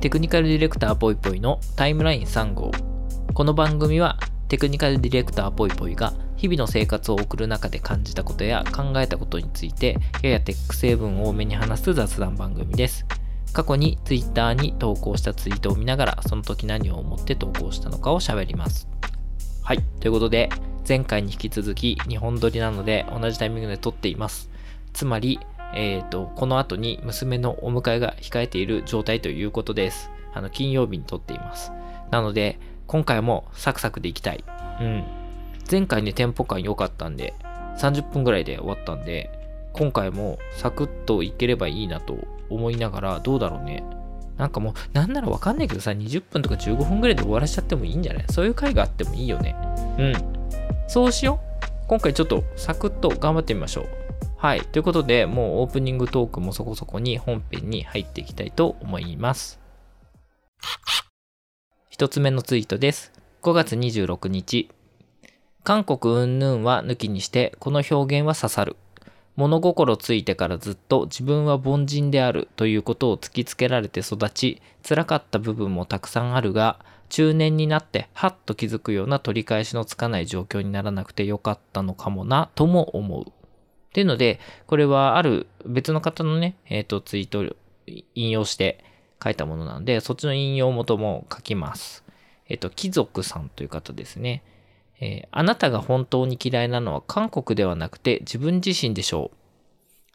テクニカルディレクターぽいぽいのタイムライン3号。この番組はテクニカルディレクターぽいぽいが日々の生活を送る中で感じたことや考えたことについてややテック成分を多めに話す雑談番組です。過去に Twitter に投稿したツイートを見ながらその時何を思って投稿したのかを喋ります。はい。ということで前回に引き続き2本撮りなので同じタイミングで撮っています。つまりえー、と、この後に娘のお迎えが控えている状態ということです。あの、金曜日に撮っています。なので、今回もサクサクでいきたい。うん。前回ね、テンポ感良かったんで、30分ぐらいで終わったんで、今回もサクッといければいいなと思いながら、どうだろうね。なんかもう、なんならわかんないけどさ、20分とか15分ぐらいで終わらしちゃってもいいんじゃない？そういう回があってもいいよね。うん。そうしよう。今回ちょっとサクッと頑張ってみましょう。はい。ということで、もうオープニングトークもそこそこに本編に入っていきたいと思います。一つ目のツイートです。5月26日。韓国云々は抜きにして、この表現は刺さる。物心ついてからずっと自分は凡人であるということを突きつけられて育ち、辛かった部分もたくさんあるが、中年になってハッと気づくような取り返しのつかない状況にならなくてよかったのかもなとも思う。ていうので、これはある別の方のね、えっ、ー、と、ツイート引用して書いたものなので、そっちの引用元も書きます。えっ、ー、と、貴族さんという方ですね。えー、あなたが本当に嫌いなのは韓国ではなくて自分自身でしょう。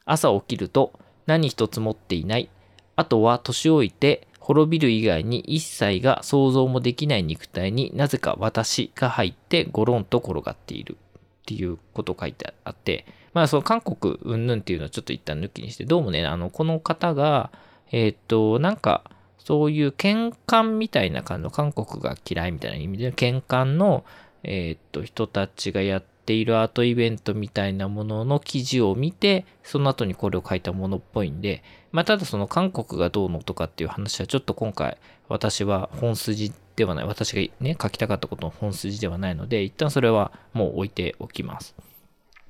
朝起きると何一つ持っていない。あとは年老いて滅びる以外に一切が想像もできない肉体になぜか私が入ってゴロンと転がっているっていうこと書いてあって、まあその韓国云々っていうのはちょっと一旦抜きにして、どうもね、あの、この方が、えっ、と、なんか、そういう喧嘩みたいな感じの韓国が嫌いみたいな意味で、喧嘩の、えっ、と、人たちがやっているアートイベントみたいなものの記事を見て、その後にこれを書いたものっぽいんで、まあ、ただその韓国がどうのとかっていう話はちょっと今回私は本筋ではない、私がね、書きたかったことの本筋ではないので、一旦それはもう置いておきます。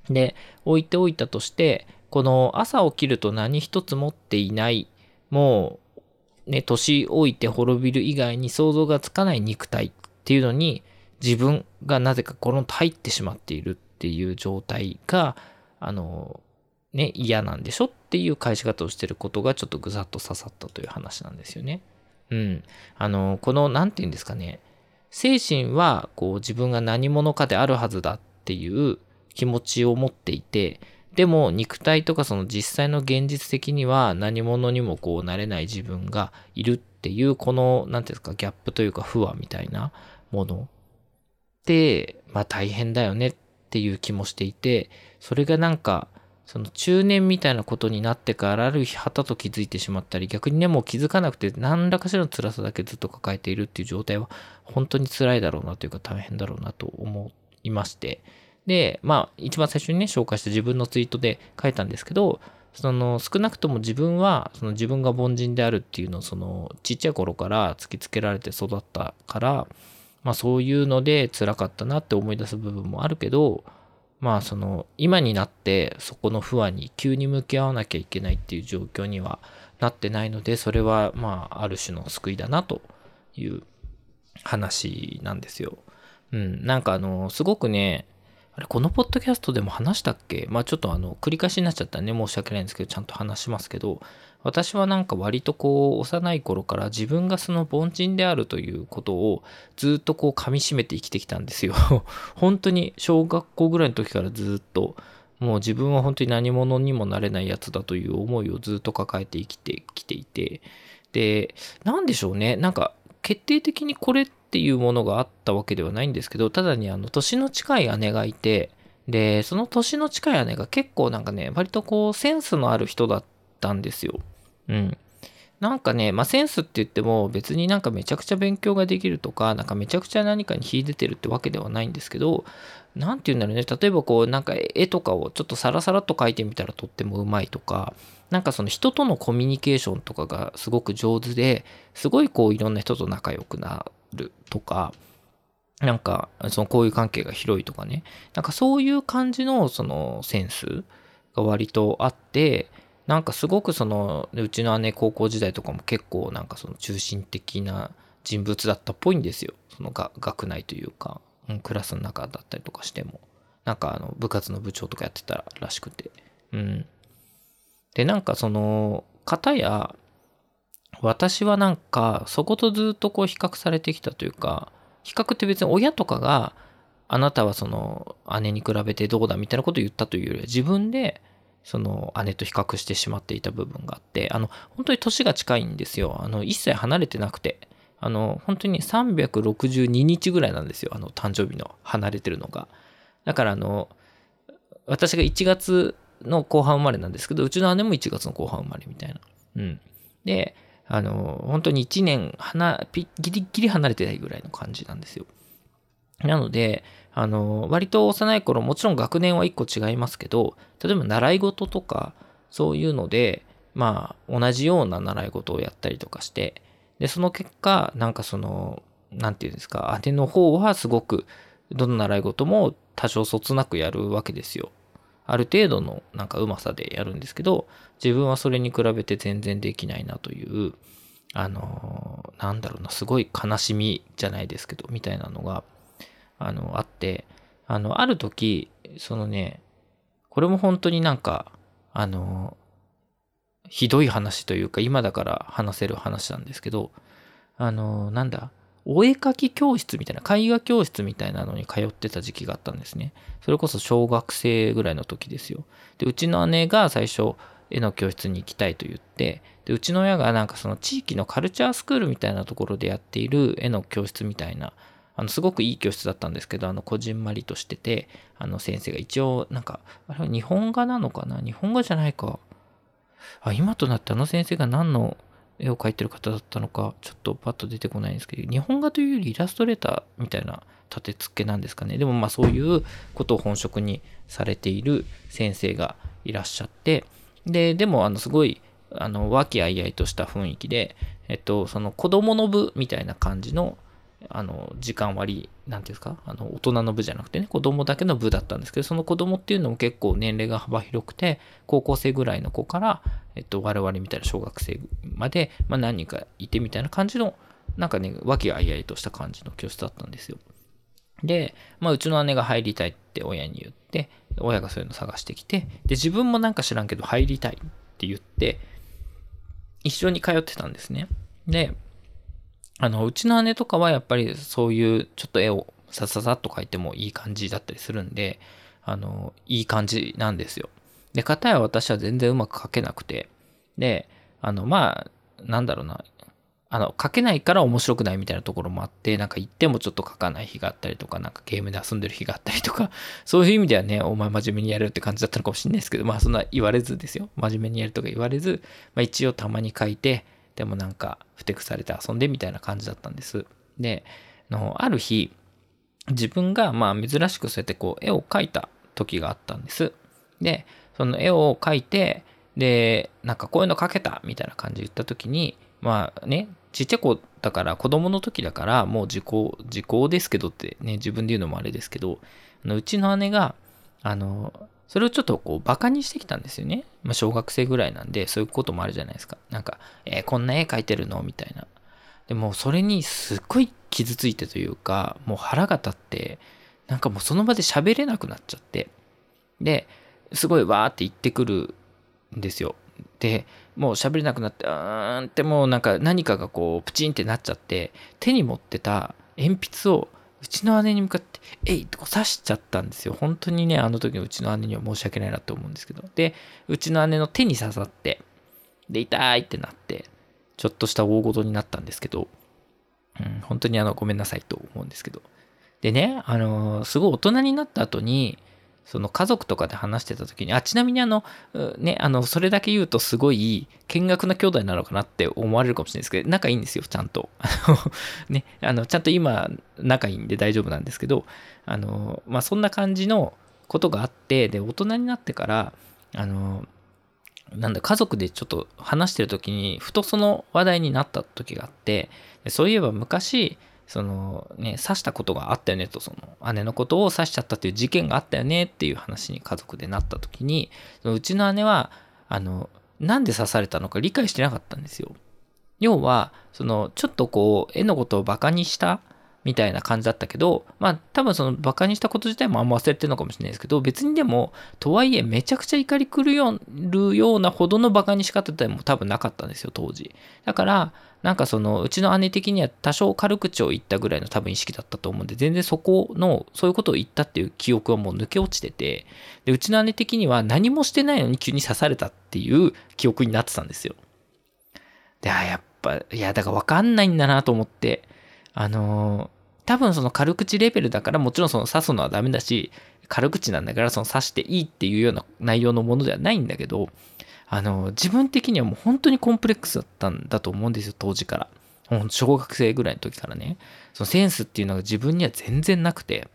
で、置いておいたとして、この朝起きると何一つ持っていない、もう、ね、年老いて滅びる以外に想像がつかない肉体っていうのに、自分がなぜかこの入ってしまっているっていう状態が、あの、ね、嫌なんでしょっていう返し方をしてることがちょっとぐざっと刺さったという話なんですよね。うん。あの、この、なんて言うんですかね。精神は、こう、自分が何者かであるはずだっていう気持ちを持っていて、でも肉体とかその実際の現実的には何者にもこうなれない自分がいるっていうこの、なんていうんですか、ギャップというか不和みたいなもの。って、まあ大変だよねっていう気もしていて、それがなんか、その中年みたいなことになってからある日はたと気づいてしまったり、逆にね、もう気づかなくて何らかしらの辛さだけずっと抱えているっていう状態は本当に辛いだろうなというか大変だろうなと思いまして、で、まあ、一番最初にね、紹介した自分のツイートで書いたんですけど、その少なくとも自分は、その自分が凡人であるっていうのを、そのちっちゃい頃から突きつけられて育ったから、まあそういうので辛かったなって思い出す部分もあるけど、まあその今になってそこの不安に急に向き合わなきゃいけないっていう状況にはなってないので、それはまあある種の救いだなという話なんですよ。うん、なんかあの、すごくね、あれ、このポッドキャストでも話したっけ？まあちょっとあの、繰り返しになっちゃったらね、申し訳ないんですけど、ちゃんと話しますけど、私はなんか割とこう、幼い頃から自分がその凡人であるということをずっとこう噛み締めて生きてきたんですよ。本当に小学校ぐらいの時からずっと、もう自分は本当に何者にもなれないやつだという思いをずっと抱えて生きてきていて、で、なんでしょうね、なんか決定的にこれっていうものがあったわけではないんですけど、ただにあの、年の近い姉がいて、で、その年の近い姉が結構なんかね、割とこう、センスのある人だったんですよ。うん。なんかね、まあ、センスって言っても別になんかめちゃくちゃ勉強ができるとか、なんかめちゃくちゃ何かに秀でてるってわけではないんですけど、何て言うんだろうね、例えばこうなんか絵とかをちょっとサラサラっと描いてみたらとってもうまいとか、なんかその人とのコミュニケーションとかがすごく上手で、すごいこういろんな人と仲良くなるとか、なんか、その交友関係が広いとかね。なんかそういう感じのそのセンスが割とあって、なんかすごくそのうちの姉高校時代とかも結構なんかその中心的な人物だったっぽいんですよ。そのが学内というか、ん、クラスの中だったりとかしても。なんかあの部活の部長とかやってたらしくて。うん。でなんかその方や私はなんかそことずっとこう比較されてきたというか比較って別に親とかがあなたはその姉に比べてどうだみたいなことを言ったというよりは自分でその姉と比較してしまっていた部分があってあの本当に年が近いんですよ。あの一切離れてなくてあの本当に362日ぐらいなんですよ。あの誕生日の離れてるのが。だからあの私が1月の後半生まれなんですけどうちの姉も1月の後半生まれみたいな。うん。であの本当に1年離ギリギリ離れてないぐらいの感じなんですよ。なので、あの、割と幼い頃、もちろん学年は1個違いますけど、例えば習い事とか、そういうので、まあ、同じような習い事をやったりとかして、で、その結果、なんかその、なんていうんですか、姉の方はすごく、どの習い事も多少そつなくやるわけですよ。ある程度のなんかうまさでやるんですけど、自分はそれに比べて全然できないなという、あの、なんだろうな、すごい悲しみじゃないですけど、みたいなのが、あの、あって、あの、ある時、そのね、これも本当になんか、あの、ひどい話というか、今だから話せる話なんですけど、あの、なんだ、お絵描き教室みたいな、絵画教室みたいなのに通ってた時期があったんですね。それこそ小学生ぐらいの時ですよ。で、うちの姉が最初、絵の教室に行きたいと言って、で、うちの親がなんかその地域のカルチャースクールみたいなところでやっている絵の教室みたいなあの、すごくいい教室だったんですけど、あの、こじんまりとしてて、あの、先生が一応、なんか、あれは日本画なのかな？日本画じゃないか。あ、今となってあの先生が何の絵を描いてる方だったのか、ちょっとパッと出てこないんですけど、日本画というよりイラストレーターみたいな立て付けなんですかね。でもまあそういうことを本職にされている先生がいらっしゃって、で、でもあのすごい、あの、和気あいあいとした雰囲気で、えっと、その子供の部みたいな感じのあの、時間割、なんていうんですか、あの、大人の部じゃなくてね、子供だけの部だったんですけど、その子供っていうのも結構年齢が幅広くて、高校生ぐらいの子から、えっと、我々みたいな小学生まで、まあ何人かいてみたいな感じの、なんかね、和気あいあいとした感じの教室だったんですよ。で、まあ、うちの姉が入りたいって親に言って、親がそういうの探してきて、で、自分もなんか知らんけど入りたいって言って、一緒に通ってたんですね。で、あの、うちの姉とかはやっぱりそういうちょっと絵をさささっと描いてもいい感じだったりするんで、あの、いい感じなんですよ。で、片や私は全然うまく描けなくて、で、あの、まあ、なんだろうな、あの、書けないから面白くないみたいなところもあって、なんか言ってもちょっと書かない日があったりとか、なんかゲームで遊んでる日があったりとか、そういう意味ではね、お前真面目にやるって感じだったのかもしれないですけど、まあそんな言われずですよ。真面目にやるとか言われず、まあ一応たまに書いて、でもなんかふてくされて遊んでみたいな感じだったんです。で、のある日、自分がまあ珍しくそうやってこう絵を描いた時があったんです。で、その絵を描いて、で、なんかこういうの描けたみたいな感じで言った時に、まあね、ちっちゃい子だから子供の時だからもう時効、時効ですけどってね、自分で言うのもあれですけど、うちの姉が、あの、それをちょっとこうバカにしてきたんですよね。まあ、小学生ぐらいなんで、そういうこともあるじゃないですか。なんか、えー、こんな絵描いてるの？みたいな。でも、それにすっごい傷ついてというか、もう腹が立って、なんかもうその場で喋れなくなっちゃって、で、すごいわーって言ってくるんですよ。で、もう喋れなくなって、うーんってもうなんか何かがこうプチンってなっちゃって、手に持ってた鉛筆をうちの姉に向かって、えいってこう刺しちゃったんですよ。本当にね、あの時のうちの姉には申し訳ないなと思うんですけど。で、うちの姉の手に刺さって、で、痛いってなって、ちょっとした大事になったんですけど、うん、本当にあの、ごめんなさいと思うんですけど。でね、あのー、すごい大人になった後に、その家族とかで話してた時に、あ、ちなみにあの、ね、あの、それだけ言うとすごい見学な兄弟なのかなって思われるかもしれないですけど、仲いいんですよ、ちゃんと。ね、あの、ちゃんと今、仲いいんで大丈夫なんですけど、あの、まあ、そんな感じのことがあって、で、大人になってから、あの、なんだ、家族でちょっと話してる時に、ふとその話題になった時があって、そういえば昔、そのね、刺したことがあったよねと、その姉のことを刺しちゃったっていう事件があったよねっていう話に家族でなった時に、そのうちの姉は、あの、なんで刺されたのか理解してなかったんですよ。要は、その、ちょっとこう、絵のことをバカにしたみたいな感じだったけど、まあ多分そのバカにしたこと自体もあんま忘れてるのかもしれないですけど、別にでも、とはいえめちゃくちゃ怒り狂るようなほどのバカにし方でも多分なかったんですよ、当時。だから、なんかその、うちの姉的には多少軽口を言ったぐらいの多分意識だったと思うんで、全然そこの、そういうことを言ったっていう記憶はもう抜け落ちてて、で、うちの姉的には何もしてないのに急に刺されたっていう記憶になってたんですよ。で、あ、やっぱ、いや、だからわかんないんだなと思って、あの多分その軽口レベルだからもちろんその刺すのはダメだし、軽口なんだからその刺していいっていうような内容のものではないんだけど、あの、自分的にはもう本当にコンプレックスだったんだと思うんですよ、当時から。小学生ぐらいの時からね。そのセンスっていうのが自分には全然なくて。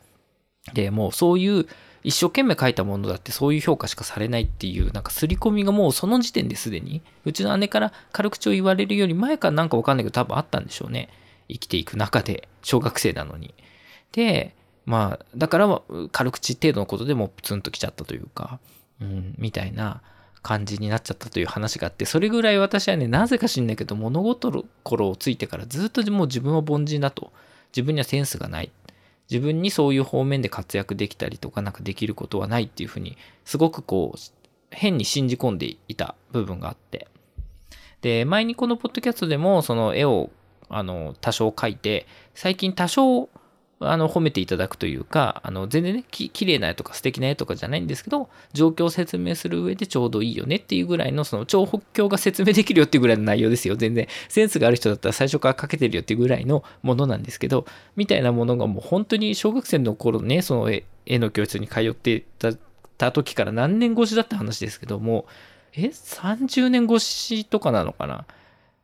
で、もうそういう一生懸命書いたものだってそういう評価しかされないっていう、なんか刷り込みがもうその時点ですでに、うちの姉から軽口を言われるより前からなんかわかんないけど多分あったんでしょうね。生きていく中で、小学生なのに。で、まあ、だから軽口程度のことでもプツンときちゃったというか、うん、みたいな感じになっちゃったという話があって、それぐらい私はね、なぜか知んないけど、物事の頃をついてからずっともう自分は凡人だと。自分にはセンスがない。自分にそういう方面で活躍できたりとか、なんかできることはないっていうふうに、すごくこう、変に信じ込んでいた部分があって。で、前にこのポッドキャストでも、その絵をあの、多少書いて、最近多少、あの、褒めていただくというか、あの、全然ね、き綺麗な絵とか素敵な絵とかじゃないんですけど、状況を説明する上でちょうどいいよねっていうぐらいの、その、超北境が説明できるよっていうぐらいの内容ですよ。全然、センスがある人だったら最初から書けてるよっていうぐらいのものなんですけど、みたいなものがもう本当に小学生の頃ね、その絵の教室に通ってた時から何年越しだった話ですけども、え、30年越しとかなのかな？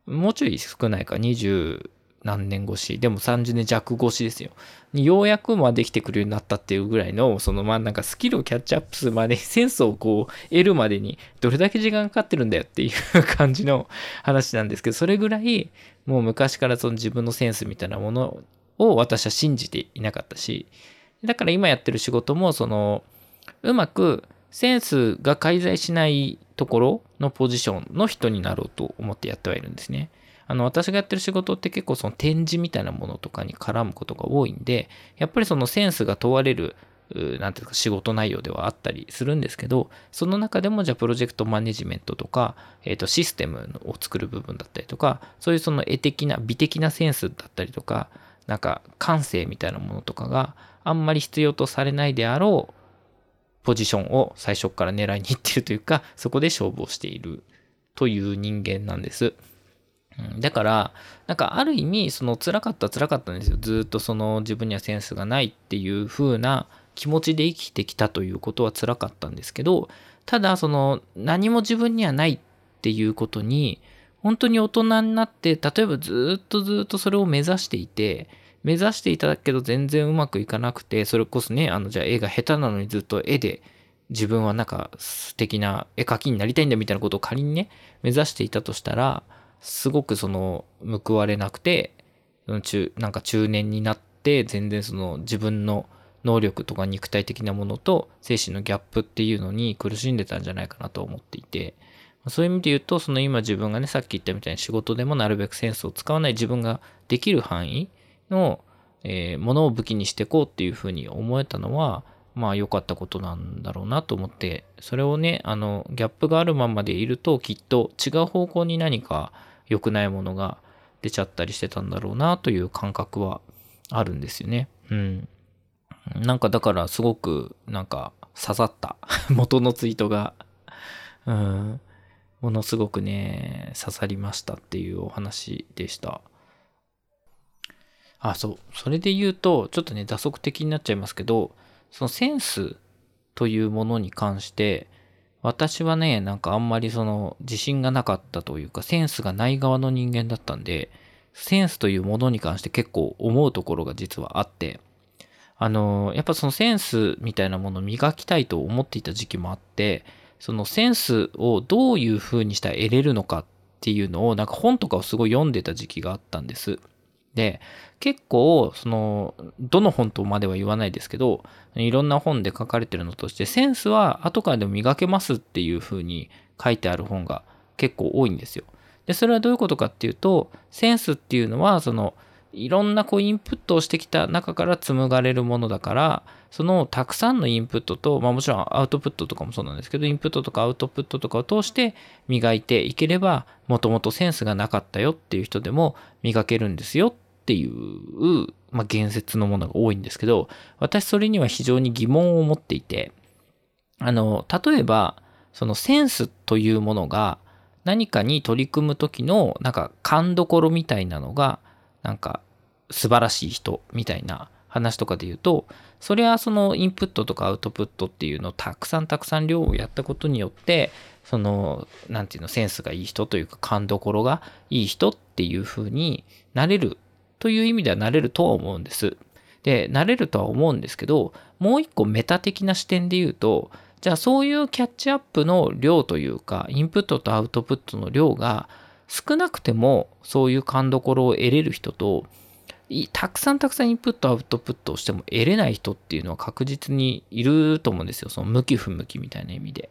もうちょい少ないか、20何年越し、でも30年弱越しですよ。ようやくまあできてくるようになったっていうぐらいの、そのまあなんかスキルをキャッチアップするまで、センスをこう得るまでにどれだけ時間かかってるんだよっていう感じの話なんですけど、それぐらいもう昔からその自分のセンスみたいなものを私は信じていなかったし、だから今やってる仕事もその、うまくセンスが介在しないところのポジションの人になろうと思ってやってはいるんですね。あの、私がやってる仕事って結構その展示みたいなものとかに絡むことが多いんで、やっぱりそのセンスが問われる、なんていうか仕事内容ではあったりするんですけど、その中でもじゃあプロジェクトマネジメントとか、えっ、ー、とシステムを作る部分だったりとか、そういうその絵的な、美的なセンスだったりとか、なんか感性みたいなものとかがあんまり必要とされないであろうポジションを最初から狙いに行ってるというか、そこで勝負をしているという人間なんです。だから、なんかある意味、その辛かった辛かったんですよ。ずっとその自分にはセンスがないっていう風な気持ちで生きてきたということは辛かったんですけど、ただその何も自分にはないっていうことに、本当に大人になって、例えばずっとずっとそれを目指していて、目指していただくけど全然うまくいかなくて、それこそね、あの、じゃあ絵が下手なのにずっと絵で自分はなんか素敵な絵描きになりたいんだみたいなことを仮にね、目指していたとしたら、すごくその報われなくて、中なんか中年になって全然その自分の能力とか肉体的なものと精神のギャップっていうのに苦しんでたんじゃないかなと思っていて、そういう意味で言うと、その今自分がね、さっき言ったみたいに仕事でもなるべくセンスを使わない自分ができる範囲の、えー、ものを武器にしていこうっていうふうに思えたのは、まあ良かったことなんだろうなと思って、それをね、あの、ギャップがあるままでいるときっと違う方向に何か良くないものが出ちゃったりしてたんだろうなという感覚はあるんですよね。うん。なんかだからすごくなんか刺さった 元のツイートが、うん、ものすごくね、刺さりましたっていうお話でした。あ、そう。それで言うと、ちょっとね、打足的になっちゃいますけど、そのセンスというものに関して、私はね、なんかあんまりその自信がなかったというか、センスがない側の人間だったんで、センスというものに関して結構思うところが実はあって、あの、やっぱそのセンスみたいなものを磨きたいと思っていた時期もあって、そのセンスをどういう風にしたら得れるのかっていうのをなんか本とかをすごい読んでた時期があったんです。で、結構、その、どの本とまでは言わないですけど、いろんな本で書かれてるのとして、センスは後からでも磨けますっていう風に書いてある本が結構多いんですよ。で、それはどういうことかっていうと、センスっていうのは、その、いろんなこうインプットをしてきた中から紡がれるものだからそのたくさんのインプットと、まあ、もちろんアウトプットとかもそうなんですけどインプットとかアウトプットとかを通して磨いていければもともとセンスがなかったよっていう人でも磨けるんですよっていう、まあ、言説のものが多いんですけど私それには非常に疑問を持っていてあの例えばそのセンスというものが何かに取り組む時のなんか勘どころみたいなのがなんか素晴らしい人みたいな話とかで言うとそれはそのインプットとかアウトプットっていうのをたくさんたくさん量をやったことによってその何て言うのセンスがいい人というか勘どころがいい人っていう風になれるという意味ではなれるとは思うんです。でなれるとは思うんですけどもう一個メタ的な視点で言うとじゃあそういうキャッチアップの量というかインプットとアウトプットの量が少なくてもそういう勘どころを得れる人とたくさんたくさんインプットアウトプットをしても得れない人っていうのは確実にいると思うんですよ。その向き不向きみたいな意味で。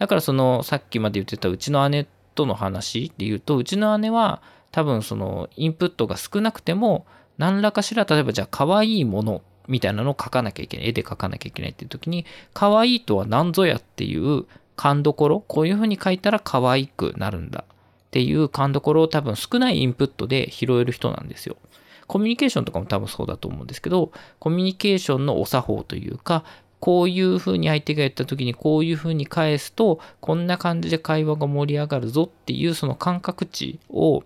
だからそのさっきまで言ってたうちの姉との話で言うとうちの姉は多分そのインプットが少なくても何らかしら例えばじゃあ可愛いものみたいなのを描かなきゃいけない絵で描かなきゃいけないっていう時に可愛いとは何ぞやっていう勘どころこういうふうに書いたら可愛くなるんだっていう勘どころを多分少ないインプットで拾える人なんですよ。コミュニケーションとかも多分そうだと思うんですけど、コミュニケーションのお作法というか、こういうふうに相手が言った時にこういうふうに返すと、こんな感じで会話が盛り上がるぞっていうその感覚値を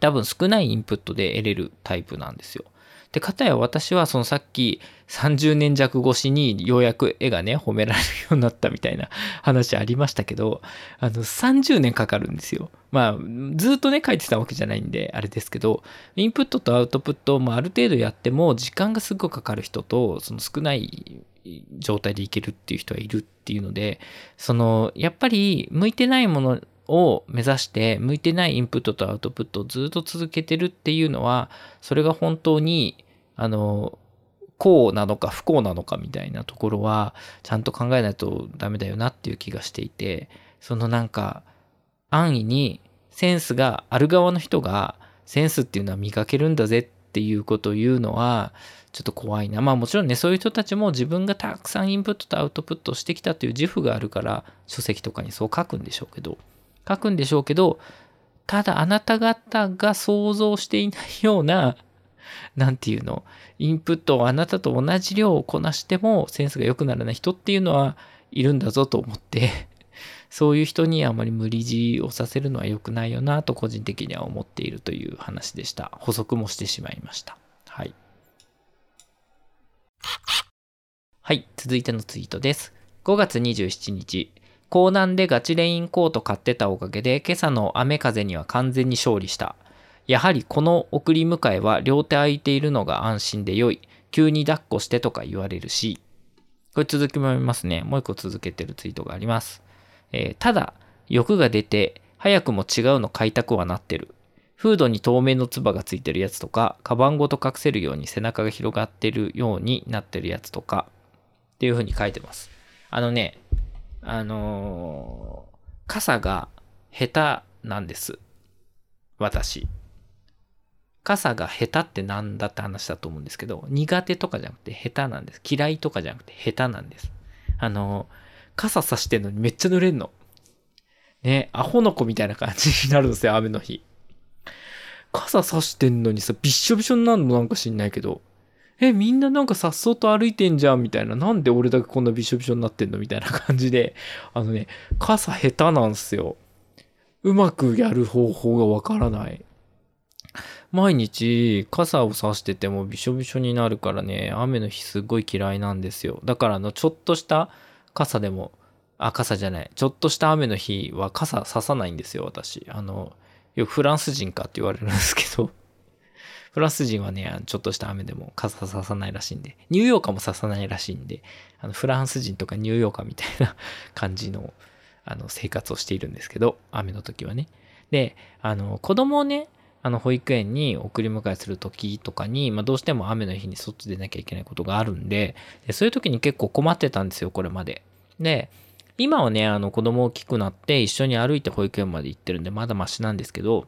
多分少ないインプットで得れるタイプなんですよ。で、かたや私はそのさっき30年弱越しにようやく絵がね、褒められるようになったみたいな話ありましたけど、あの30年かかるんですよ。まあ、ずっとね、書いてたわけじゃないんで、あれですけど、インプットとアウトプットをある程度やっても、時間がすごくかかる人と、その少ない状態でいけるっていう人はいるっていうので、その、やっぱり向いてないものを目指して向いてないインプットとアウトプットをずっと続けてるっていうのはそれが本当にあの幸なのか不幸なのかみたいなところはちゃんと考えないとダメだよなっていう気がしていてそのなんか安易にセンスがある側の人がセンスっていうのは磨けるんだぜっていうことを言うのはちょっと怖いな。まあもちろんね、そういう人たちも自分がたくさんインプットとアウトプットしてきたという自負があるから書籍とかにそう書くんでしょうけど、書くんでしょうけど、ただあなた方が想像していないような、なんていうの、インプットをあなたと同じ量をこなしてもセンスが良くならない人っていうのはいるんだぞと思って、そういう人にあまり無理強いをさせるのは良くないよなと個人的には思っているという話でした。補足もしてしまいました。はい。はい、続いてのツイートです。5月27日、港南でガチレインコート買ってたおかげで今朝の雨風には完全に勝利した。やはりこの送り迎えは両手空いているのが安心で良い。急に抱っこしてとか言われるし。これ続きも読みますね。もう一個続けてるツイートがあります。えー、ただ、欲が出て、早くも違うの買いたくはなってる。フードに透明のつばがついてるやつとか、カバンごと隠せるように背中が広がってるようになってるやつとか、っていう風に書いてます。あのね、あのー、傘が下手なんです。私。傘が下手ってなんだって話だと思うんですけど、苦手とかじゃなくて下手なんです。嫌いとかじゃなくて下手なんです。あのー、傘さしてんのにめっちゃ濡れんの。ね、アホの子みたいな感じになるんですよ、雨の日。傘さしてんのにさ、びっしょびしょになるのなんか知んないけど、え、みんななんかさっそうと歩いてんじゃんみたいな。なんで俺だけこんなびしょびしょになってんのみたいな感じで、あのね、傘下手なんすよ。うまくやる方法がわからない。毎日傘を差しててもびしょびしょになるからね、雨の日すっごい嫌いなんですよ。だからあの、ちょっとした傘でも、あ、傘じゃない。ちょっとした雨の日は傘差さないんですよ、私。あの、よくフランス人かって言われるんですけど、フランス人はね、ちょっとした雨でも傘ささないらしいんで、ニューヨーカーもささないらしいんで、あのフランス人とかニューヨーカーみたいな感じのあの生活をしているんですけど、雨の時はね。で、あの子供をね、あの保育園に送り迎えする時とかに、まあ、どうしても雨の日に外出なきゃいけないことがあるんでで、そういう時に結構困ってたんですよ、これまで。で、今はね、あの子供大きくなって一緒に歩いて保育園まで行ってるんで、まだマシなんですけど、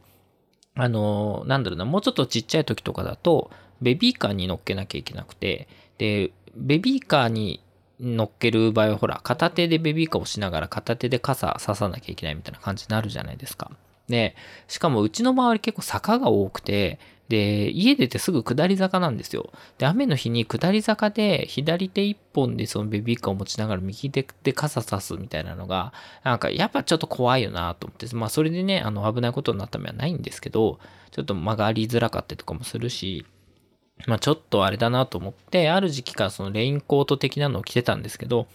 あの、なんだろうな、もうちょっとちっちゃい時とかだと、ベビーカーに乗っけなきゃいけなくて、で、ベビーカーに乗っける場合は、ほら、片手でベビーカーをしながら片手で傘ささなきゃいけないみたいな感じになるじゃないですか。で、しかもうちの周り結構坂が多くて、で、家出てすぐ下り坂なんですよ。で、雨の日に下り坂で左手一本でそのベビーカーを持ちながら右手で傘さすみたいなのが、なんかやっぱちょっと怖いよなと思って、まあそれでね、あの危ないことになった目はないんですけど、ちょっと曲がりづらかったりとかもするし、まあちょっとあれだなと思って、ある時期からそのレインコート的なのを着てたんですけど、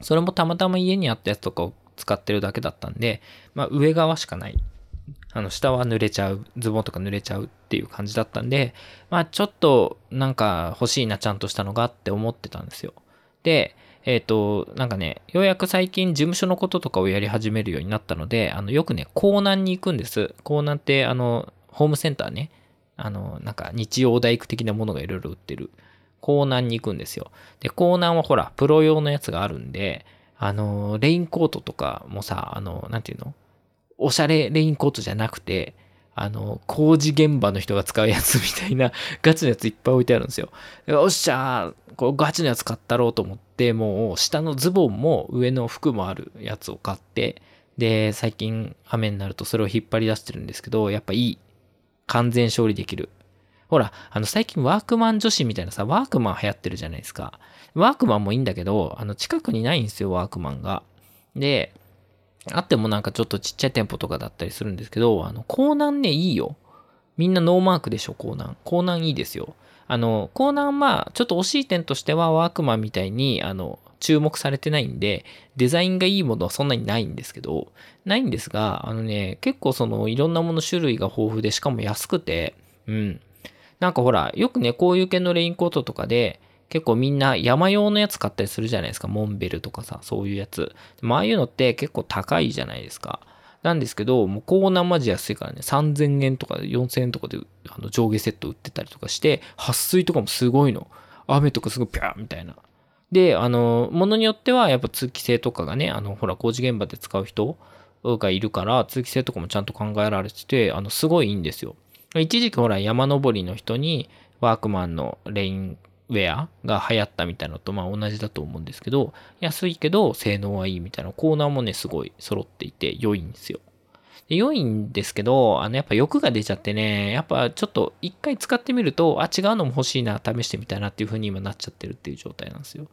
それもたまたま家にあったやつとかを使ってるだけだったんで、まあ上側しかないあの、下は濡れちゃう、ズボンとか濡れちゃうっていう感じだったんで、まあちょっとなんか欲しいな、ちゃんとしたのがって思ってたんですよ。で、えっ、ー、と、なんかね、ようやく最近事務所のこととかをやり始めるようになったので、あの、よくね、港南に行くんです。港南って、あの、ホームセンターね、あの、なんか日曜大工的なものがいろいろ売ってる。港南に行くんですよ。で、港南はほら、プロ用のやつがあるんで、あの、レインコートとかもさ、あの、なんていうの？おしゃれレインコートじゃなくて、あの、工事現場の人が使うやつみたいな ガチのやついっぱい置いてあるんですよ。よっしゃー、こうガチのやつ買ったろうと思って、もう下のズボンも上の服もあるやつを買って、で、最近雨になるとそれを引っ張り出してるんですけど、やっぱいい。完全勝利できる。ほら、あの最近ワークマン女子みたいなさ、ワークマン流行ってるじゃないですか。ワークマンもいいんだけど、あの近くにないんですよ、ワークマンが。で、あってもなんかちょっとちっちゃい店舗とかだったりするんですけど、あの、コーナンね、いいよ。みんなノーマークでしょ、コーナン。コーナンいいですよ。あの、コーナンまあ、ちょっと惜しい点としては、ワークマンみたいに、あの、注目されてないんで、デザインがいいものはそんなにないんですけど、ないんですが、あのね、結構その、いろんなもの種類が豊富で、しかも安くて、うん。なんかほら、よくね、こういう系のレインコートとかで、結構みんな山用のやつ買ったりするじゃないですか。モンベルとかさ、そういうやつ。まああいうのって結構高いじゃないですか。なんですけど、もうコーナーマジ安いからね、3000円とか4000円とかであの上下セット売ってたりとかして、撥水とかもすごいの。雨とかすごいピャーみたいな。で、あの、ものによってはやっぱ通気性とかがね、あの、ほら、工事現場で使う人がいるから、通気性とかもちゃんと考えられてて、あの、すごいいいんですよ。一時期ほら、山登りの人に、ワークマンのレインウェアが流行ったみたいなのとまあ同じだと思うんですけど、安いけど性能はいいみたいなコーナーもね、すごい揃っていて良いんですよ。で良いんですけど、あのやっぱ欲が出ちゃってね、やっぱちょっと一回使ってみると、あ、違うのも欲しいな、試してみたいなっていう風に今なっちゃってるっていう状態なんですよ。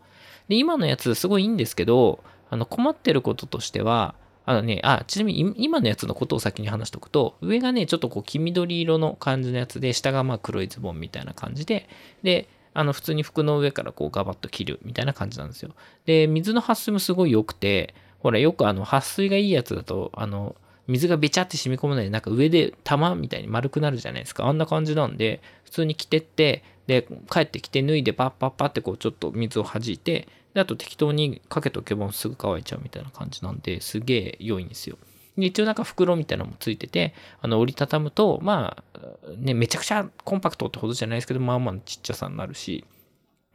で、今のやつすごいいいんですけど、あの困ってることとしては、あのね、あ、ちなみに今のやつのことを先に話しておくと、上がね、ちょっとこう黄緑色の感じのやつで、下がまあ黒いズボンみたいな感じで、で、あの、普通に服の上からこうガバッと切るみたいな感じなんですよ。で、水の撥水もすごい良くて、ほら、よくあの、撥水がいいやつだと、あの、水がべちゃって染み込まないで、なんか上で玉みたいに丸くなるじゃないですか。あんな感じなんで、普通に着てって、で、帰ってきて脱いでパッパッパってこうちょっと水を弾いて、で、あと適当にかけとけばすぐ乾いちゃうみたいな感じなんで、すげえ良いんですよ。一応なんか袋みたいなのもついてて、あの、折りたたむと、まあ、ね、めちゃくちゃコンパクトってほどじゃないですけど、まあまあちっちゃさになるし、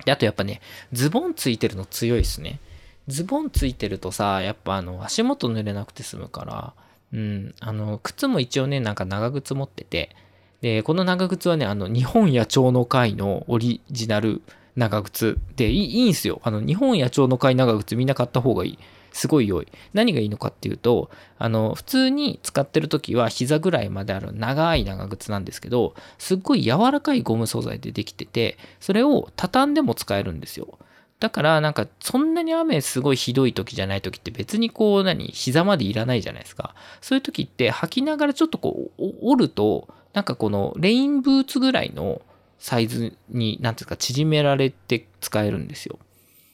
で、あとやっぱね、ズボンついてるの強いですね。ズボンついてるとさ、やっぱあの、足元濡れなくて済むから、うん、あの、靴も一応ね、なんか長靴持ってて、で、この長靴はね、あの、日本野鳥の会のオリジナル長靴でいいいいんすよ。あの、日本野鳥の会長靴みんな買った方がいい。すごい良い。何がいいのかっていうと、あの、普通に使ってる時は膝ぐらいまである長い長靴なんですけど、すっごい柔らかいゴム素材でできてて、それを畳んでも使えるんですよ。だからなんかそんなに雨すごいひどい時じゃない時って別にこう何膝までいらないじゃないですか。そういう時って履きながらちょっとこう折るとなんかこのレインブーツぐらいのサイズに何ていうか縮められて使えるんですよ。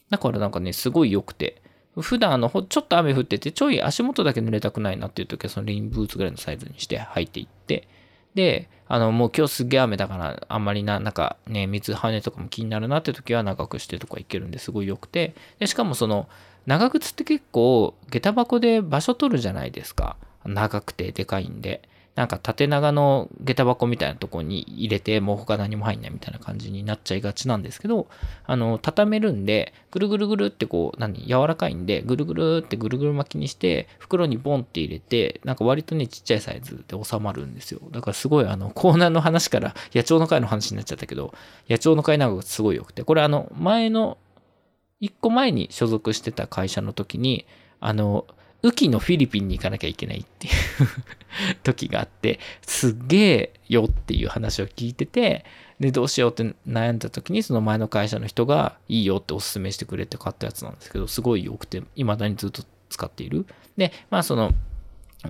だからなんかねすごい良くて普段あの、ちょっと雨降ってて、ちょい足元だけ濡れたくないなっていう時は、そのレインブーツぐらいのサイズにして履いていって、で、あの、もう今日すげえ雨だから、あんまりな、なんかね、水跳ねとかも気になるなって時は長くしてとかいけるんですごい良くて、で、しかもその、長靴って結構、下駄箱で場所取るじゃないですか。長くてでかいんで。なんか縦長の下駄箱みたいなとこに入れて、もう他何も入んないみたいな感じになっちゃいがちなんですけど、あの、畳めるんで、ぐるぐるぐるってこう、何、柔らかいんで、ぐるぐるってぐるぐる巻きにして、袋にボンって入れて、なんか割とね、ちっちゃいサイズで収まるんですよ。だからすごい、あの、コーナーの話から野鳥の会の話になっちゃったけど、野鳥の会なんかすごい良くて、これあの、前の、一個前に所属してた会社の時に、あの、雨季のフィリピンに行かなきゃいけないっていう 時があって、すっげえよっていう話を聞いてて、で、どうしようって悩んだ時に、その前の会社の人がいいよっておすすめしてくれて買ったやつなんですけど、すごい良くて、未だにずっと使っている。で、まあその、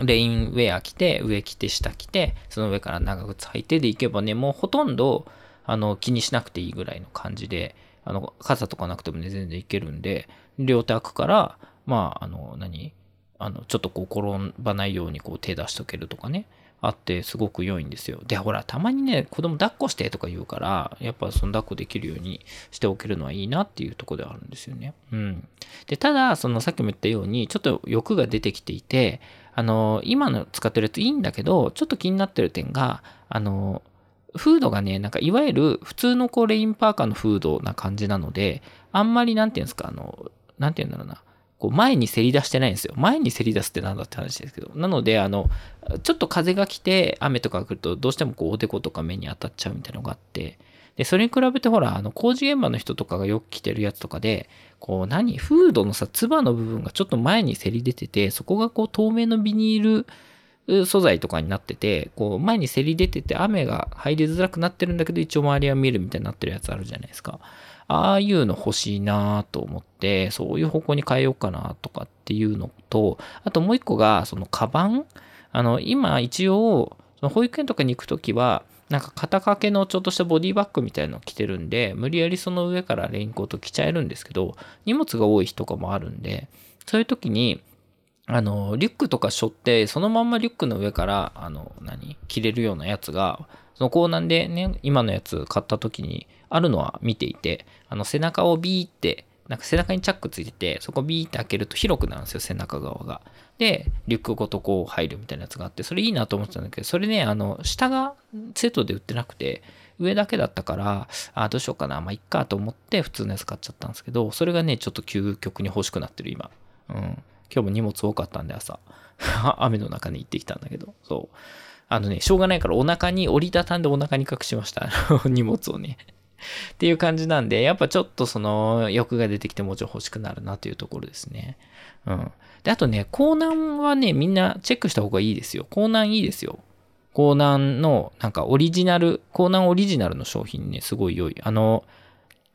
レインウェア着て、上着て、下着て、その上から長靴履いてで行けばね、もうほとんど、あの、気にしなくていいぐらいの感じで、あの、傘とかなくてもね、全然いけるんで、両手開くから、まあ、あの、何？あの、ちょっとこう転ばないようにこう手出しとけるとかね、あってすごく良いんですよ。で、ほら、たまにね、子供抱っこしてとか言うから、やっぱその抱っこできるようにしておけるのはいいなっていうとこではあるんですよね。うん。で、ただ、そのさっきも言ったように、ちょっと欲が出てきていて、あの、今の使ってるやついいんだけど、ちょっと気になってる点が、あの、フードがね、なんかいわゆる普通のこうレインパーカーのフードな感じなので、あんまりなんていうんですか、あの、なんていうんだろうな。こう前にせり出してないんですよ。前にせり出すってなんだって話ですけど。なので、あの、ちょっと風が来て雨とか来るとどうしてもこうおでことか目に当たっちゃうみたいなのがあって、で、それに比べてほら、あの、工事現場の人とかがよく着てるやつとかで、こう何フードのさ、つばの部分がちょっと前にせり出てて、そこがこう透明のビニール素材とかになってて、こう前にせり出てて雨が入りづらくなってるんだけど、一応周りは見えるみたいになってるやつあるじゃないですか。ああいうの欲しいなと思って、そういう方向に変えようかなとかっていうのと、あともう一個が、そのカバン。あの、今一応、その保育園とかに行くときは、なんか肩掛けのちょっとしたボディバッグみたいの着てるんで、無理やりその上からレインコート着ちゃえるんですけど、荷物が多い日とかもあるんで、そういう時に、あの、リュックとか背負って、そのまんまリュックの上から、あの、何？着れるようなやつが、そのコーナーでね、今のやつ買った時にあるのは見ていて、あの背中をビーって、なんか背中にチャックついてて、そこビーって開けると広くなるんですよ、背中側が。で、リュックごとこう入るみたいなやつがあって、それいいなと思ってたんだけど、それね、あの、下がセットで売ってなくて、上だけだったから、あ、どうしようかな、まあ、いっかと思って普通のやつ買っちゃったんですけど、それがね、ちょっと究極に欲しくなってる、今。うん。今日も荷物多かったんで朝、雨の中に行ってきたんだけど、そう。あのね、しょうがないからお腹に折りたたんでお腹に隠しました。荷物をね。っていう感じなんで、やっぱちょっとその欲が出てきてもちょい欲しくなるなというところですね。うん。で、あとね、コーナンはね、みんなチェックした方がいいですよ。コーナンいいですよ。コーナンのなんかオリジナル、コーナンオリジナルの商品ね、すごい良い。あの、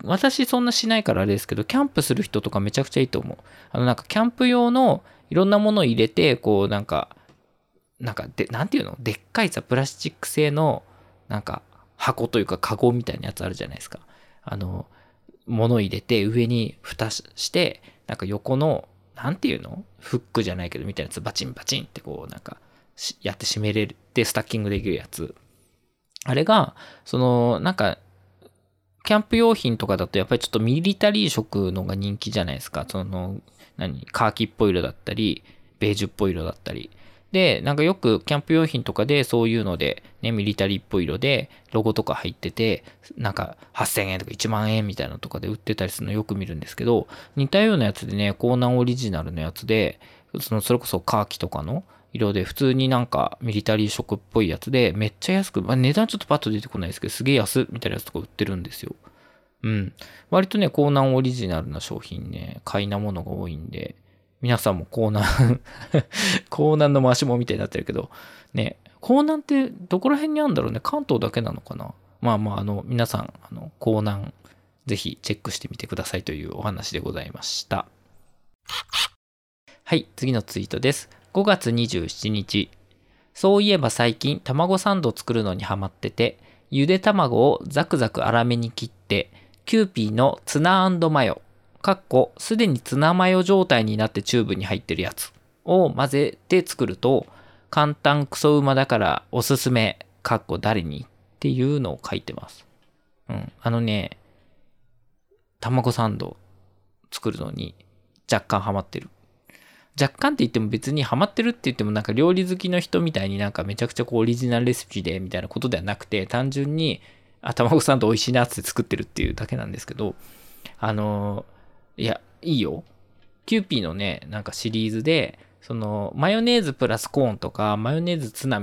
私そんなしないからあれですけど、キャンプする人とかめちゃくちゃいいと思う。あのなんかキャンプ用のいろんなものを入れて、こうなんか、なんかで、なんていうの？でっかいさ、プラスチック製の、なんか箱というかカゴみたいなやつあるじゃないですか。あの、物入れて上に蓋して、なんか横の、なんていうの？フックじゃないけどみたいなやつバチンバチンってこうなんかやって閉めれるってスタッキングできるやつ。あれが、その、なんか、キャンプ用品とかだとやっぱりちょっとミリタリー色のが人気じゃないですか。その、何、カーキっぽい色だったり、ベージュっぽい色だったり。で、なんかよくキャンプ用品とかでそういうので、ね、ミリタリーっぽい色でロゴとか入ってて、なんか8000円とか1万円みたいなのとかで売ってたりするのよく見るんですけど、似たようなやつでね、コーナーオリジナルのやつで、そのそれこそカーキとかの色で普通になんかミリタリー色っぽいやつでめっちゃ安く、まあ、値段ちょっとパッと出てこないですけど、すげえ安みたいなやつとか売ってるんですよ。うん。割とね、コーナーオリジナルな商品ね、買いなものが多いんで、皆さんもコーナーコーナーの回しもみたいになってるけど、ね、コーナンってどこら辺にあるんだろうね。関東だけなのかなまあまあ、あの、皆さん、あの、コーナン、ぜひチェックしてみてくださいというお話でございました。はい、次のツイートです。5月27日。そういえば最近、卵サンド作るのにハマってて、ゆで卵をザクザク粗めに切って、キューピーのツナマヨかっこ、すでにツナマヨ状態になってチューブに入ってるやつを混ぜて作ると、簡単クソうまだからおすすめ、かっこ誰にっていうのを書いてます。うん。あのね、卵サンド作るのに若干ハマってる。若干って言っても別にハマってるって言ってもなんか料理好きの人みたいになんかめちゃくちゃこうオリジナルレシピでみたいなことではなくて単純にあ卵サンド美味しいなって作ってるっていうだけなんですけどあのいやいいよ。キューピーのねなんかシリーズでそのマヨネーズプラスコーンとかマヨネーズツナ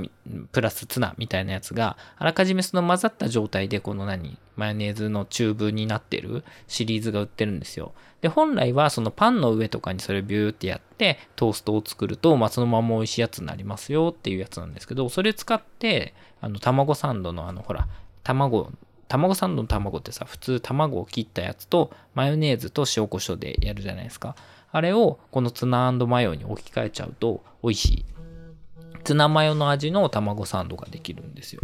プラスツナみたいなやつがあらかじめその混ざった状態でこの何マヨネーズのチューブになってるシリーズが売ってるんですよ。で本来はそのパンの上とかにそれをビューってやってトーストを作ると、まあ、そのまま美味しいやつになりますよっていうやつなんですけどそれ使ってあの卵サンドのあのほら卵卵サンドの卵ってさ普通卵を切ったやつとマヨネーズと塩コショウでやるじゃないですか。あれをこのツナマヨに置き換えちゃうと美味しい。ツナマヨの味の卵サンドができるんですよ。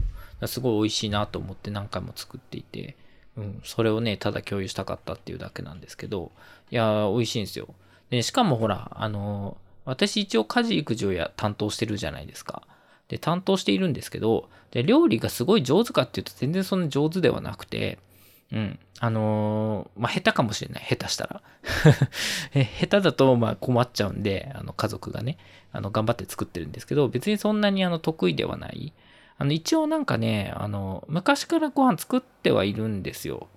すごい美味しいなと思って何回も作っていて、うん、それをね、ただ共有したかったっていうだけなんですけど、いや、美味しいんですよ。で、しかもほら、あの、私一応家事育児をや担当してるじゃないですか。で、担当しているんですけど、で、料理がすごい上手かっていうと全然そんな上手ではなくて、うん。あのー、まあ、下手かもしれない。下手したら。下手だと、ま、困っちゃうんで、あの、家族がね、あの、頑張って作ってるんですけど、別にそんなにあの、得意ではない。あの、一応なんかね、あの、昔からご飯作ってはいるんですよ。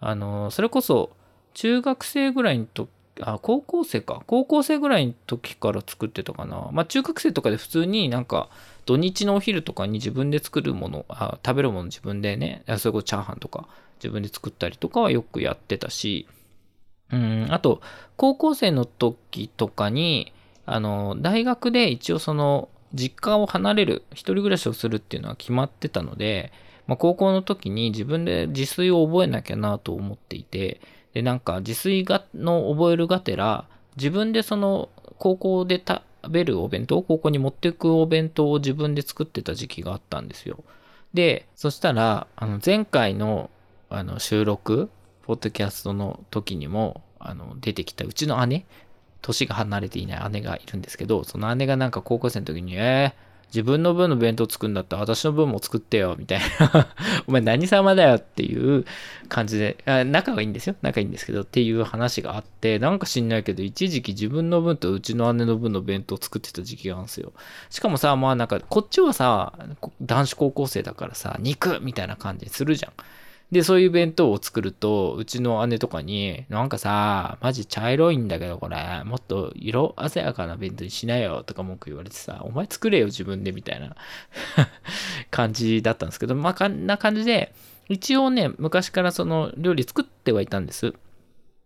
あの、それこそ、中学生ぐらいの時、あ、高校生か。高校生ぐらいの時から作ってたかな。まあ、中学生とかで普通になんか、土日のお昼とかに自分で作るもの、あ食べるもの自分でね、それこそチャーハンとか自分で作ったりとかはよくやってたし、うん、あと、高校生の時とかに、あの、大学で一応その、実家を離れる、一人暮らしをするっていうのは決まってたので、まあ、高校の時に自分で自炊を覚えなきゃなと思っていて、で、なんか自炊がの覚えるがてら、自分でその高校で食べるお弁当、高校に持っていくお弁当を自分で作ってた時期があったんですよ。で、そしたら、あの前回のあの収録、ポッドキャストの時にもあの出てきたうちの姉、年が離れていない姉がいるんですけど、その姉がなんか高校生の時に、えー、自分の分の弁当作るんだった？ら私の分も作ってよ、みたいな お前何様だよっていう感じであ、仲がいいんですよ。仲いいんですけどっていう話があって、なんか知んないけど、一時期自分の分とうちの姉の分の弁当作ってた時期があるんですよ。しかもさ、まあなんか、こっちはさ、男子高校生だからさ、肉みたいな感じするじゃん。で、そういう弁当を作ると、うちの姉とかに、なんかさ、マジ茶色いんだけど、これ、もっと色鮮やかな弁当にしなよ、とか文句言われてさ、お前作れよ、自分で、みたいな 感じだったんですけど、まあ、こんな感じで、一応ね、昔からその料理作ってはいたんです。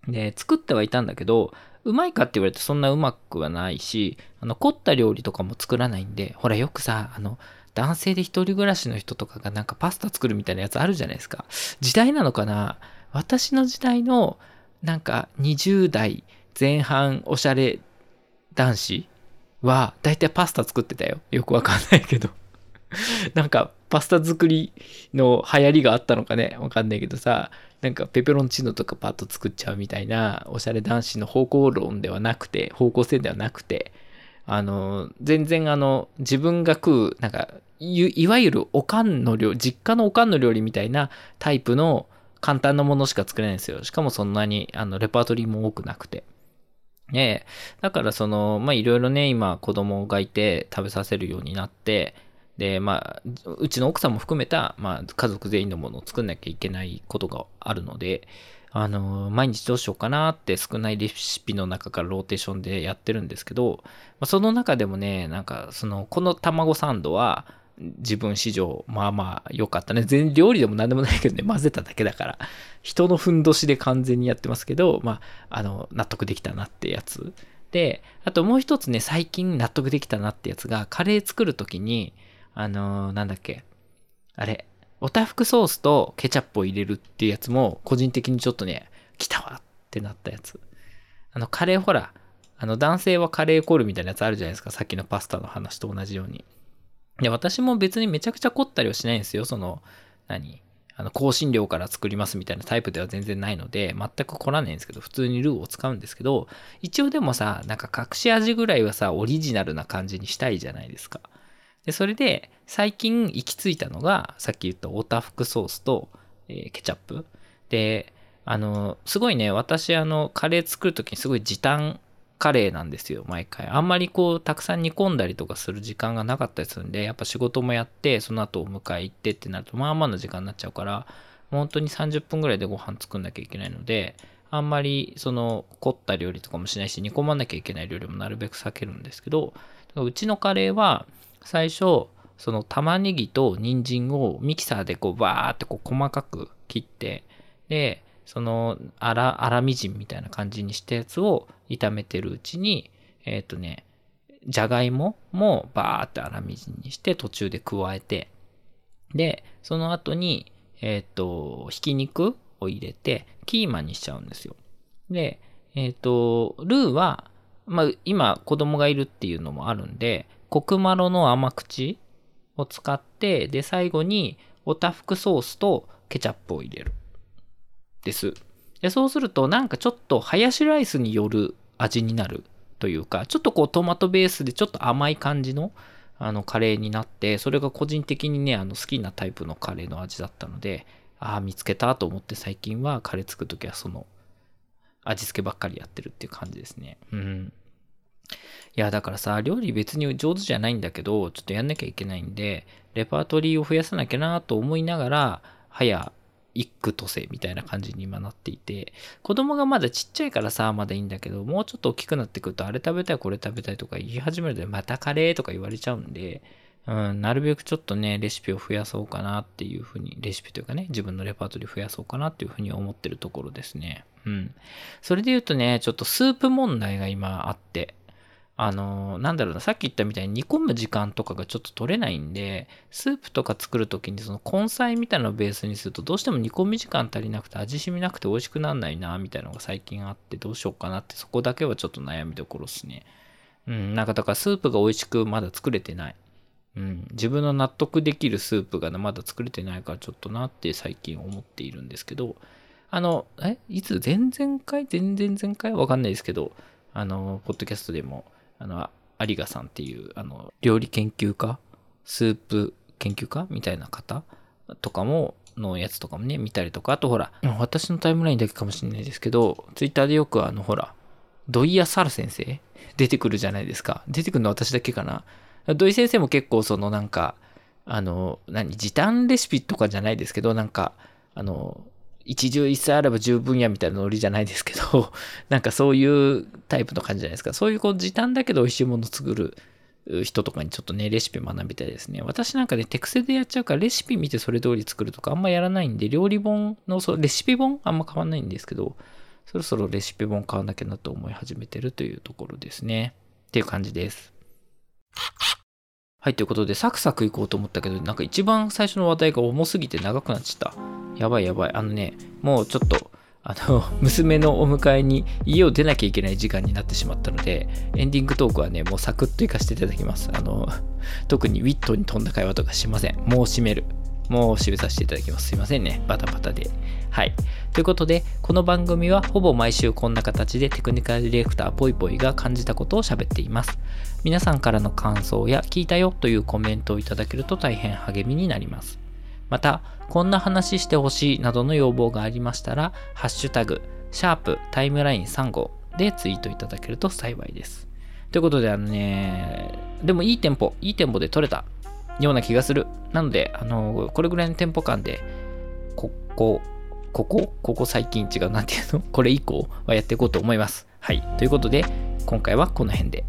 で、作ってはいたんだけど、うまいかって言われてそんなうまくはないし、あの、凝った料理とかも作らないんで、ほらよくさ、あの、男性で一人暮らしの人とかがなんかパスタ作るみたいなやつあるじゃないですか。時代なのかな？私の時代のなんか20代前半おしゃれ男子は大体パスタ作ってたよ。よくわかんないけど。なんかパスタ作りの流行りがあったのかね？わかんないけどさ、なんかペペロンチーノとかパッと作っちゃうみたいなおしゃれ男子の方向論ではなくて、方向性ではなくて、あの、全然あの、自分が食う、なんか、いわゆるおかんの料理、実家のおかんの料理みたいなタイプの簡単なものしか作れないんですよ。しかもそんなに、あの、レパートリーも多くなくて。ねだからその、ま、いろいろね、今子供がいて食べさせるようになって、で、まあ、うちの奥さんも含めた、まあ、家族全員のものを作んなきゃいけないことがあるので、あの、毎日どうしようかなって少ないレシピの中からローテーションでやってるんですけど、まあ、その中でもね、なんか、その、この卵サンドは、自分史上、まあまあ良かったね。全料理でも何でもないけどね、混ぜただけだから、人のふんどしで完全にやってますけど、まあ、あの、納得できたなってやつ。で、あともう一つね、最近納得できたなってやつが、カレー作るときに、あのー、なんだっけ、あれ、おたふくソースとケチャップを入れるっていうやつも、個人的にちょっとね、来たわってなったやつ。あの、カレーほら、あの、男性はカレーコールみたいなやつあるじゃないですか。さっきのパスタの話と同じように。で、私も別にめちゃくちゃ凝ったりはしないんですよ。その、何？あの、香辛料から作りますみたいなタイプでは全然ないので、全く凝らないんですけど、普通にルーを使うんですけど、一応でもさ、なんか隠し味ぐらいはさ、オリジナルな感じにしたいじゃないですか。で、それで、最近行き着いたのが、さっき言ったオタフクソースと、えー、ケチャップ。で、あの、すごいね、私、あの、カレー作るときにすごい時短カレーなんですよ、毎回。あんまりこう、たくさん煮込んだりとかする時間がなかったりするんで、やっぱ仕事もやって、その後お迎え行ってってなると、まあまあな時間になっちゃうから、本当に30分ぐらいでご飯作んなきゃいけないので、あんまりその凝った料理とかもしないし煮込まなきゃいけない料理もなるべく避けるんですけどうちのカレーは最初その玉ねぎと人参をミキサーでこうバーってこう細かく切ってでその粗粗みじんみたいな感じにしたやつを炒めてるうちにえっ、ー、とねじゃがいももバーって粗みじんにして途中で加えてでその後にえっ、ー、とひき肉を入れてキーマンにしちゃうんですよ。で、えっ、ー、と、ルーは、まあ、今子供がいるっていうのもあるんで、コクマロの甘口を使って、で、最後におたふくソースとケチャップを入れる。です。で、そうするとなんかちょっとハヤシライスによる味になるというか、ちょっとこうトマトベースでちょっと甘い感じのあのカレーになって、それが個人的にね、あの好きなタイプのカレーの味だったので、ああ、見つけたと思って最近はカレー作るときはその味付けばっかりやってるっていう感じですね。うん。いや、だからさ、料理別に上手じゃないんだけど、ちょっとやんなきゃいけないんで、レパートリーを増やさなきゃなと思いながら、早、一句とせみたいな感じに今なっていて、子供がまだちっちゃいからさ、まだいいんだけど、もうちょっと大きくなってくると、あれ食べたい、これ食べたいとか言い始めると、またカレーとか言われちゃうんで、うん、なるべくちょっとね、レシピを増やそうかなっていうふうに、レシピというかね、自分のレパートリー増やそうかなっていうふうに思ってるところですね。うん。それで言うとね、ちょっとスープ問題が今あって、あの、なんだろうな、さっき言ったみたいに煮込む時間とかがちょっと取れないんで、スープとか作るときにその根菜みたいなのをベースにすると、どうしても煮込み時間足りなくて味しみなくて美味しくなんないな、みたいなのが最近あって、どうしようかなって、そこだけはちょっと悩みどころですね。うん、なんかだからスープが美味しくまだ作れてない。うん、自分の納得できるスープがまだ作れてないからちょっとなって最近思っているんですけど、あの、えいつ前々回？前々前回？わかんないですけど、あの、ポッドキャストでも、あの、有賀さんっていう、あの、料理研究家スープ研究家みたいな方とかも、のやつとかもね、見たりとか、あとほら、私のタイムラインだけかもしれないですけど、ツイッターでよくあの、ほら、土井やサル先生出てくるじゃないですか。出てくるの私だけかな。土井先生も結構そのなんか、あの、何、時短レシピとかじゃないですけど、なんか、あの、一汁一菜あれば十分やみたいなノリじゃないですけど、なんかそういうタイプの感じじゃないですか。そういうこう時短だけど美味しいもの作る人とかにちょっとね、レシピ学びたいですね。私なんかね、手癖でやっちゃうからレシピ見てそれ通り作るとかあんまやらないんで、料理本の、そう、レシピ本あんま変わんないんですけど、そろそろレシピ本買わなきゃなと思い始めてるというところですね。っていう感じです。はい、ということで、サクサクいこうと思ったけど、なんか一番最初の話題が重すぎて長くなっちゃった。やばいやばい。あのね、もうちょっと、あの、娘のお迎えに家を出なきゃいけない時間になってしまったので、エンディングトークはね、もうサクッといかせていただきます。あの、特にウィットに飛んだ会話とかしません。もう閉める。もう締めさせていただきます。すいませんね。バタバタで。はい。ということで、この番組はほぼ毎週こんな形でテクニカルディレクターぽいぽいが感じたことを喋っています。皆さんからの感想や聞いたよというコメントをいただけると大変励みになります。また、こんな話してほしいなどの要望がありましたら、ハッシュタグ、シャープタイムライン3号でツイートいただけると幸いです。ということで、あのね、でもいいテンポ、いいテンポで撮れたような気がする。なので、あの、これぐらいのテンポ感で、ここ、ここ？ここ最近違う。なんていうの？これ以降はやっていこうと思います。はい。ということで、今回はこの辺で。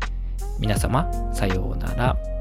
皆様、さようなら。